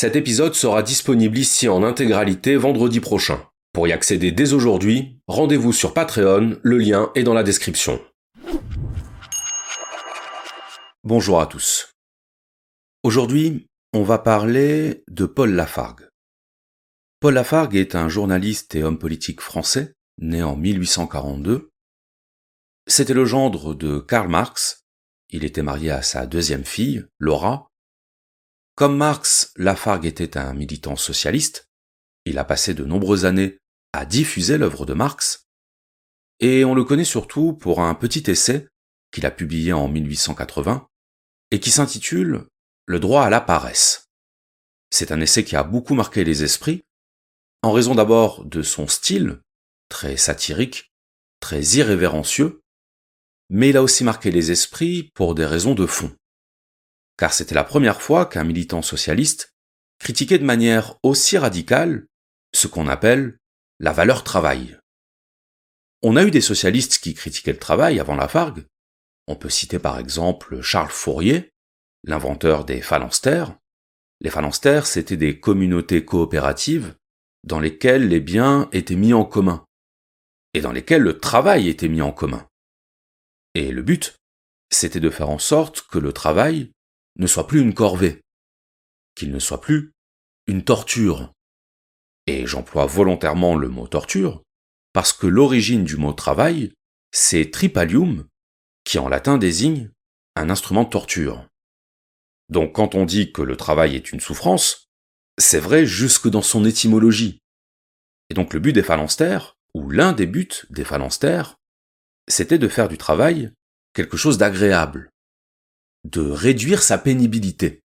Cet épisode sera disponible ici en intégralité vendredi prochain. Pour y accéder dès aujourd'hui, rendez-vous sur Patreon, le lien est dans la description. Bonjour à tous. Aujourd'hui, on va parler de Paul Lafargue. Paul Lafargue est un journaliste et homme politique français, né en 1842. C'était le gendre de Karl Marx. Il était marié à sa deuxième fille, Laura. Comme Marx, Lafargue était un militant socialiste. Il a passé de nombreuses années à diffuser l'œuvre de Marx. Et on le connaît surtout pour un petit essai qu'il a publié en 1880 et qui s'intitule Le droit à la paresse. C'est un essai qui a beaucoup marqué les esprits, en raison d'abord de son style, très satirique, très irrévérencieux, mais il a aussi marqué les esprits pour des raisons de fond. Car c'était la première fois qu'un militant socialiste critiquait de manière aussi radicale ce qu'on appelle la valeur travail. On a eu des socialistes qui critiquaient le travail avant la Fargue. On peut citer par exemple Charles Fourier, l'inventeur des phalanstères. Les phalanstères, c'étaient des communautés coopératives dans lesquelles les biens étaient mis en commun et dans lesquelles le travail était mis en commun. Et le but, c'était de faire en sorte que le travail ne soit plus une corvée, qu'il ne soit plus une torture. Et j'emploie volontairement le mot torture parce que l'origine du mot travail, c'est tripalium, qui en latin désigne un instrument de torture. Donc quand on dit que le travail est une souffrance, c'est vrai jusque dans son étymologie. Et donc le but des phalanstères, ou l'un des buts des phalanstères, c'était de faire du travail quelque chose d'agréable, de réduire sa pénibilité.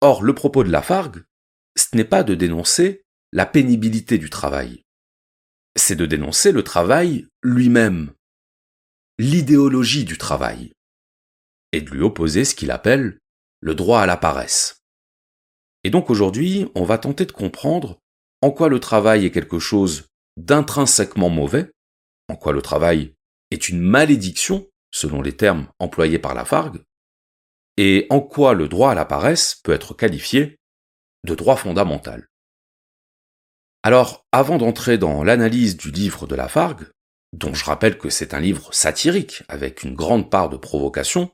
Or, le propos de Lafargue, ce n'est pas de dénoncer la pénibilité du travail, c'est de dénoncer le travail lui-même, l'idéologie du travail, et de lui opposer ce qu'il appelle le droit à la paresse. Et donc aujourd'hui, on va tenter de comprendre en quoi le travail est quelque chose d'intrinsèquement mauvais, en quoi le travail est une malédiction, selon les termes employés par Lafargue, et en quoi le droit à la paresse peut être qualifié de droit fondamental. Alors, avant d'entrer dans l'analyse du livre de Lafargue, dont je rappelle que c'est un livre satirique avec une grande part de provocation,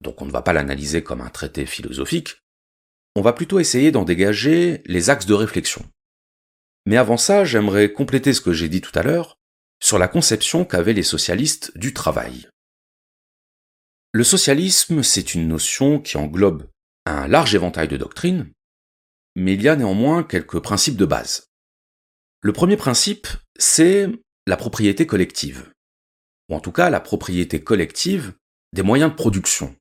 donc on ne va pas l'analyser comme un traité philosophique, on va plutôt essayer d'en dégager les axes de réflexion. Mais avant ça, j'aimerais compléter ce que j'ai dit tout à l'heure sur la conception qu'avaient les socialistes du travail. Le socialisme, c'est une notion qui englobe un large éventail de doctrines, mais il y a néanmoins quelques principes de base. Le premier principe, c'est la propriété collective, ou en tout cas la propriété collective des moyens de production.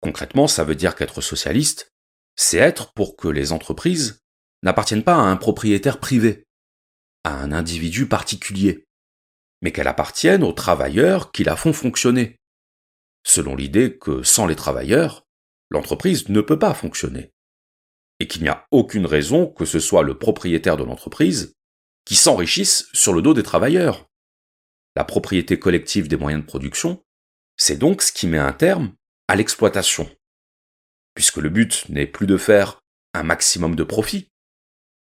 Concrètement, ça veut dire qu'être socialiste, c'est être pour que les entreprises n'appartiennent pas à un propriétaire privé, à un individu particulier, mais qu'elles appartiennent aux travailleurs qui la font fonctionner, selon l'idée que sans les travailleurs, l'entreprise ne peut pas fonctionner, et qu'il n'y a aucune raison que ce soit le propriétaire de l'entreprise qui s'enrichisse sur le dos des travailleurs. La propriété collective des moyens de production, c'est donc ce qui met un terme à l'exploitation puisque le but n'est plus de faire un maximum de profit,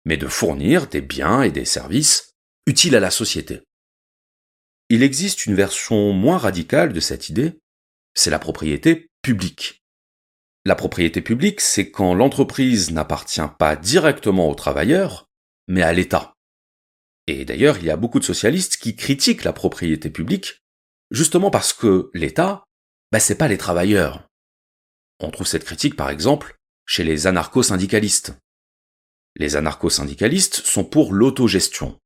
mais de fournir des biens et des services utiles à la société. Il existe une version moins radicale de cette idée, c'est la propriété publique. La propriété publique, c'est quand l'entreprise n'appartient pas directement aux travailleurs, mais à l'État. Et d'ailleurs, il y a beaucoup de socialistes qui critiquent la propriété publique, justement parce que l'État, bah, c'est pas les travailleurs. On trouve cette critique par exemple chez les anarcho-syndicalistes. Les anarcho-syndicalistes sont pour l'autogestion.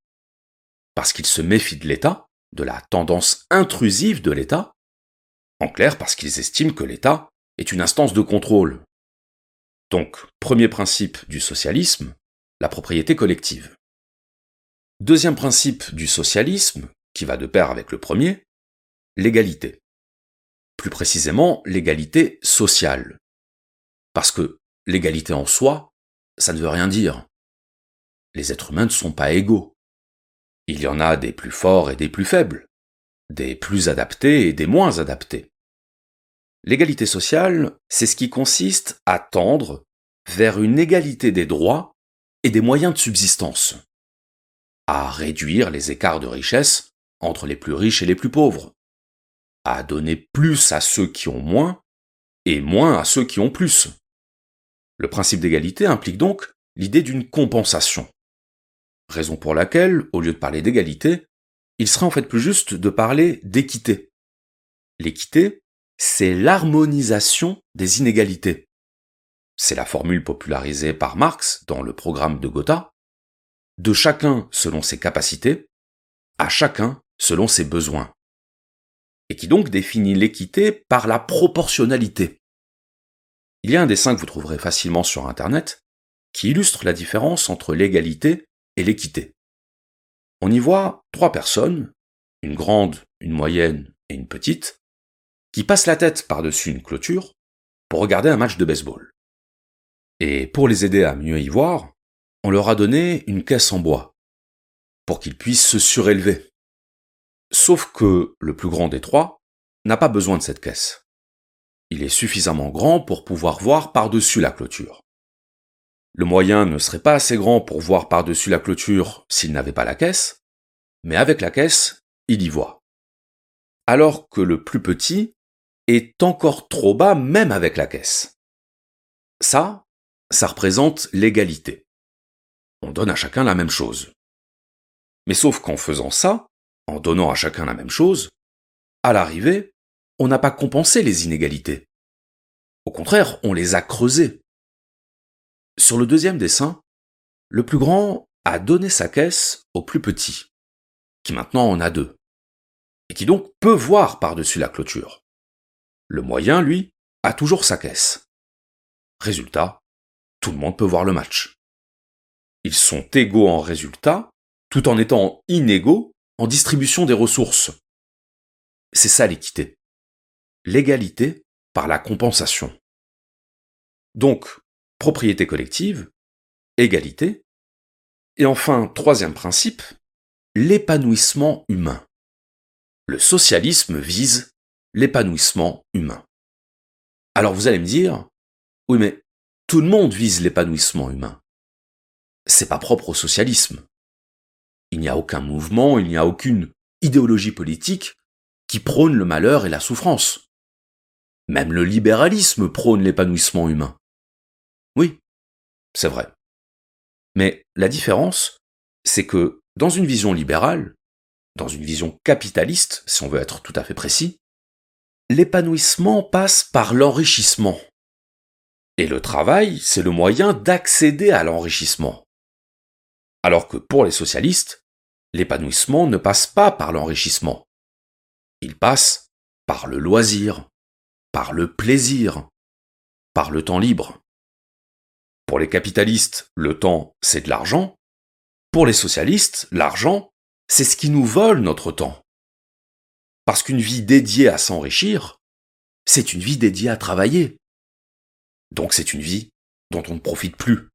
Parce qu'ils se méfient de l'État, de la tendance intrusive de l'État. En clair, parce qu'ils estiment que l'État est une instance de contrôle. Donc, premier principe du socialisme, la propriété collective. Deuxième principe du socialisme, qui va de pair avec le premier, l'égalité plus précisément l'égalité sociale. Parce que l'égalité en soi, ça ne veut rien dire. Les êtres humains ne sont pas égaux. Il y en a des plus forts et des plus faibles, des plus adaptés et des moins adaptés. L'égalité sociale, c'est ce qui consiste à tendre vers une égalité des droits et des moyens de subsistance, à réduire les écarts de richesse entre les plus riches et les plus pauvres, à donner plus à ceux qui ont moins et moins à ceux qui ont plus. Le principe d'égalité implique donc l'idée d'une compensation. Raison pour laquelle, au lieu de parler d'égalité, il serait en fait plus juste de parler d'équité. L'équité, c'est l'harmonisation des inégalités. C'est la formule popularisée par Marx dans le programme de Gotha. De chacun selon ses capacités, à chacun selon ses besoins. Et qui donc définit l'équité par la proportionnalité. Il y a un dessin que vous trouverez facilement sur Internet qui illustre la différence entre l'égalité et l'équité. On y voit trois personnes, une grande, une moyenne et une petite, qui passent la tête par-dessus une clôture pour regarder un match de baseball. Et pour les aider à mieux y voir, on leur a donné une caisse en bois, pour qu'ils puissent se surélever. Sauf que le plus grand des trois n'a pas besoin de cette caisse. Il est suffisamment grand pour pouvoir voir par-dessus la clôture. Le moyen ne serait pas assez grand pour voir par-dessus la clôture s'il n'avait pas la caisse, mais avec la caisse, il y voit. Alors que le plus petit est encore trop bas même avec la caisse. Ça, ça représente l'égalité. On donne à chacun la même chose. Mais sauf qu'en faisant ça, en donnant à chacun la même chose, à l'arrivée, on n'a pas compensé les inégalités. Au contraire, on les a creusées. Sur le deuxième dessin, le plus grand a donné sa caisse au plus petit, qui maintenant en a deux, et qui donc peut voir par-dessus la clôture. Le moyen, lui, a toujours sa caisse. Résultat, tout le monde peut voir le match. Ils sont égaux en résultat, tout en étant inégaux en distribution des ressources. C'est ça l'équité. L'égalité par la compensation. Donc, propriété collective, égalité, et enfin, troisième principe, l'épanouissement humain. Le socialisme vise l'épanouissement humain. Alors vous allez me dire, oui mais tout le monde vise l'épanouissement humain. C'est pas propre au socialisme. Il n'y a aucun mouvement, il n'y a aucune idéologie politique qui prône le malheur et la souffrance. Même le libéralisme prône l'épanouissement humain. Oui, c'est vrai. Mais la différence, c'est que dans une vision libérale, dans une vision capitaliste, si on veut être tout à fait précis, l'épanouissement passe par l'enrichissement. Et le travail, c'est le moyen d'accéder à l'enrichissement. Alors que pour les socialistes, l'épanouissement ne passe pas par l'enrichissement. Il passe par le loisir, par le plaisir, par le temps libre. Pour les capitalistes, le temps, c'est de l'argent. Pour les socialistes, l'argent, c'est ce qui nous vole notre temps. Parce qu'une vie dédiée à s'enrichir, c'est une vie dédiée à travailler. Donc c'est une vie dont on ne profite plus.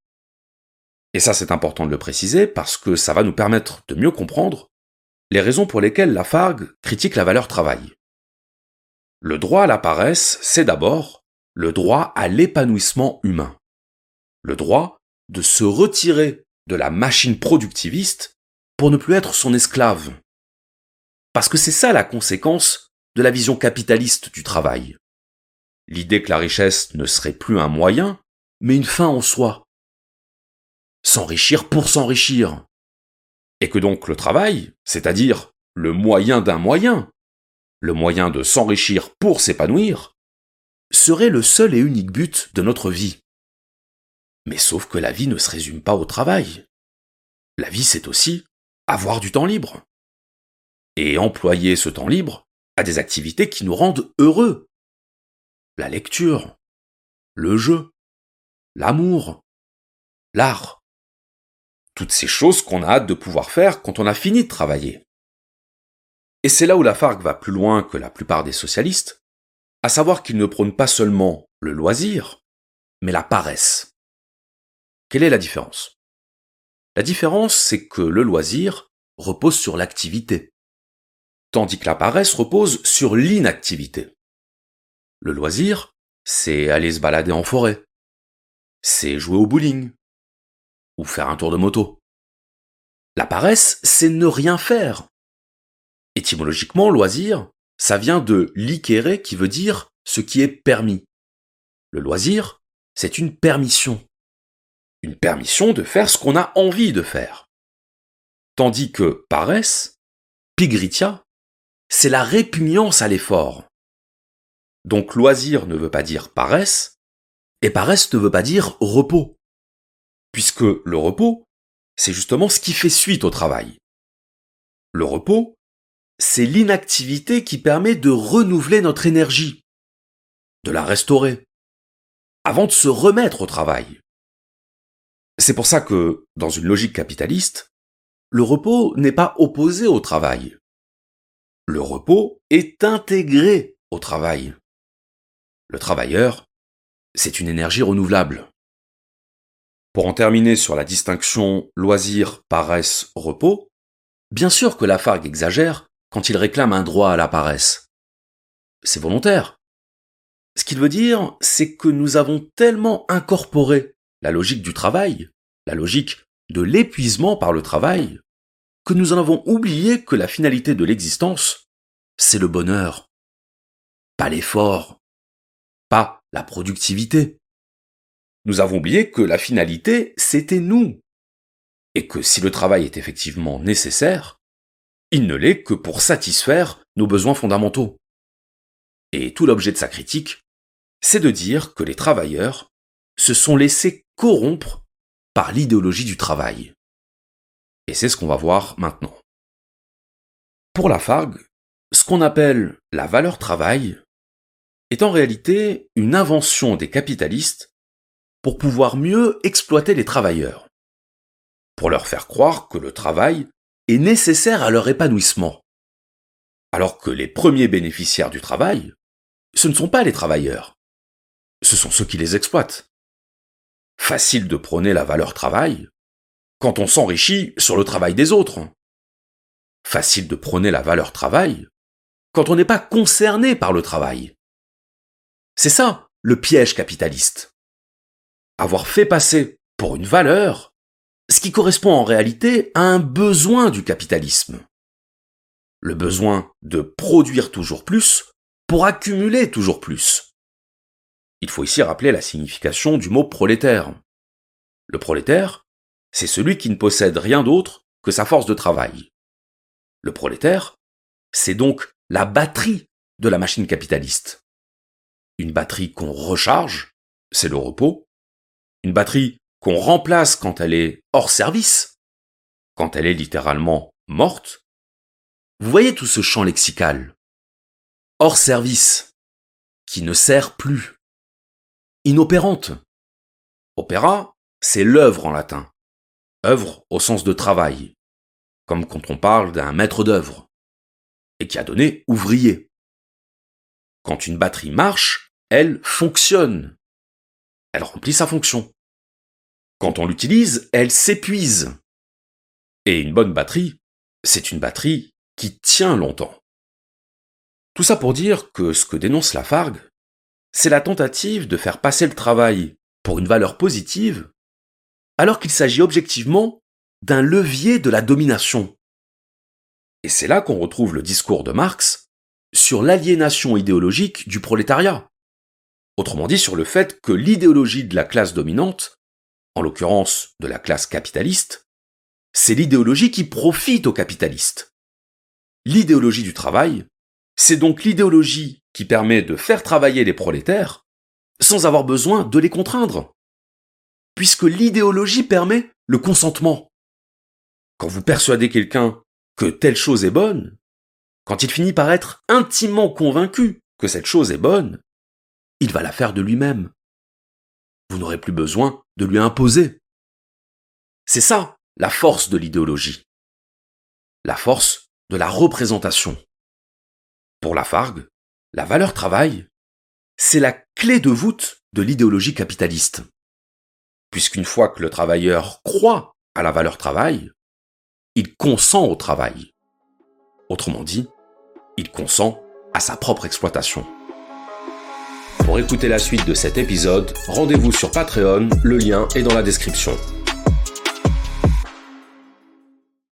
Et ça c'est important de le préciser parce que ça va nous permettre de mieux comprendre les raisons pour lesquelles la Fargue critique la valeur travail. Le droit à la paresse, c'est d'abord le droit à l'épanouissement humain le droit de se retirer de la machine productiviste pour ne plus être son esclave. Parce que c'est ça la conséquence de la vision capitaliste du travail. L'idée que la richesse ne serait plus un moyen, mais une fin en soi. S'enrichir pour s'enrichir. Et que donc le travail, c'est-à-dire le moyen d'un moyen, le moyen de s'enrichir pour s'épanouir, serait le seul et unique but de notre vie. Mais sauf que la vie ne se résume pas au travail. La vie, c'est aussi avoir du temps libre. Et employer ce temps libre à des activités qui nous rendent heureux. La lecture, le jeu, l'amour, l'art. Toutes ces choses qu'on a hâte de pouvoir faire quand on a fini de travailler. Et c'est là où la FARC va plus loin que la plupart des socialistes, à savoir qu'ils ne prônent pas seulement le loisir, mais la paresse. Quelle est la différence? La différence, c'est que le loisir repose sur l'activité, tandis que la paresse repose sur l'inactivité. Le loisir, c'est aller se balader en forêt, c'est jouer au bowling ou faire un tour de moto. La paresse, c'est ne rien faire. Étymologiquement, loisir, ça vient de liquere qui veut dire ce qui est permis. Le loisir, c'est une permission. Une permission de faire ce qu'on a envie de faire. Tandis que paresse, pigritia, c'est la répugnance à l'effort. Donc loisir ne veut pas dire paresse, et paresse ne veut pas dire repos. Puisque le repos, c'est justement ce qui fait suite au travail. Le repos, c'est l'inactivité qui permet de renouveler notre énergie, de la restaurer, avant de se remettre au travail. C'est pour ça que, dans une logique capitaliste, le repos n'est pas opposé au travail. Le repos est intégré au travail. Le travailleur, c'est une énergie renouvelable. Pour en terminer sur la distinction loisir, paresse, repos, bien sûr que la Fargue exagère quand il réclame un droit à la paresse. C'est volontaire. Ce qu'il veut dire, c'est que nous avons tellement incorporé la logique du travail, la logique de l'épuisement par le travail, que nous en avons oublié que la finalité de l'existence, c'est le bonheur, pas l'effort, pas la productivité. Nous avons oublié que la finalité, c'était nous, et que si le travail est effectivement nécessaire, il ne l'est que pour satisfaire nos besoins fondamentaux. Et tout l'objet de sa critique, c'est de dire que les travailleurs se sont laissés corrompre par l'idéologie du travail. Et c'est ce qu'on va voir maintenant. Pour la Fargue, ce qu'on appelle la valeur travail est en réalité une invention des capitalistes pour pouvoir mieux exploiter les travailleurs, pour leur faire croire que le travail est nécessaire à leur épanouissement, alors que les premiers bénéficiaires du travail, ce ne sont pas les travailleurs, ce sont ceux qui les exploitent. Facile de prôner la valeur travail quand on s'enrichit sur le travail des autres. Facile de prôner la valeur travail quand on n'est pas concerné par le travail. C'est ça, le piège capitaliste. Avoir fait passer pour une valeur ce qui correspond en réalité à un besoin du capitalisme. Le besoin de produire toujours plus pour accumuler toujours plus. Il faut ici rappeler la signification du mot prolétaire. Le prolétaire, c'est celui qui ne possède rien d'autre que sa force de travail. Le prolétaire, c'est donc la batterie de la machine capitaliste. Une batterie qu'on recharge, c'est le repos. Une batterie qu'on remplace quand elle est hors service, quand elle est littéralement morte. Vous voyez tout ce champ lexical. Hors service, qui ne sert plus. Inopérante. Opéra, c'est l'œuvre en latin. Œuvre au sens de travail, comme quand on parle d'un maître d'œuvre, et qui a donné ouvrier. Quand une batterie marche, elle fonctionne. Elle remplit sa fonction. Quand on l'utilise, elle s'épuise. Et une bonne batterie, c'est une batterie qui tient longtemps. Tout ça pour dire que ce que dénonce la Fargue, c'est la tentative de faire passer le travail pour une valeur positive alors qu'il s'agit objectivement d'un levier de la domination. Et c'est là qu'on retrouve le discours de Marx sur l'aliénation idéologique du prolétariat. Autrement dit sur le fait que l'idéologie de la classe dominante, en l'occurrence de la classe capitaliste, c'est l'idéologie qui profite aux capitalistes. L'idéologie du travail, c'est donc l'idéologie qui permet de faire travailler les prolétaires sans avoir besoin de les contraindre puisque l'idéologie permet le consentement. Quand vous persuadez quelqu'un que telle chose est bonne, quand il finit par être intimement convaincu que cette chose est bonne, il va la faire de lui-même. Vous n'aurez plus besoin de lui imposer. C'est ça, la force de l'idéologie. La force de la représentation. Pour la Fargue, la valeur travail, c'est la clé de voûte de l'idéologie capitaliste puisqu'une fois que le travailleur croit à la valeur travail, il consent au travail. Autrement dit, il consent à sa propre exploitation. Pour écouter la suite de cet épisode, rendez-vous sur Patreon, le lien est dans la description.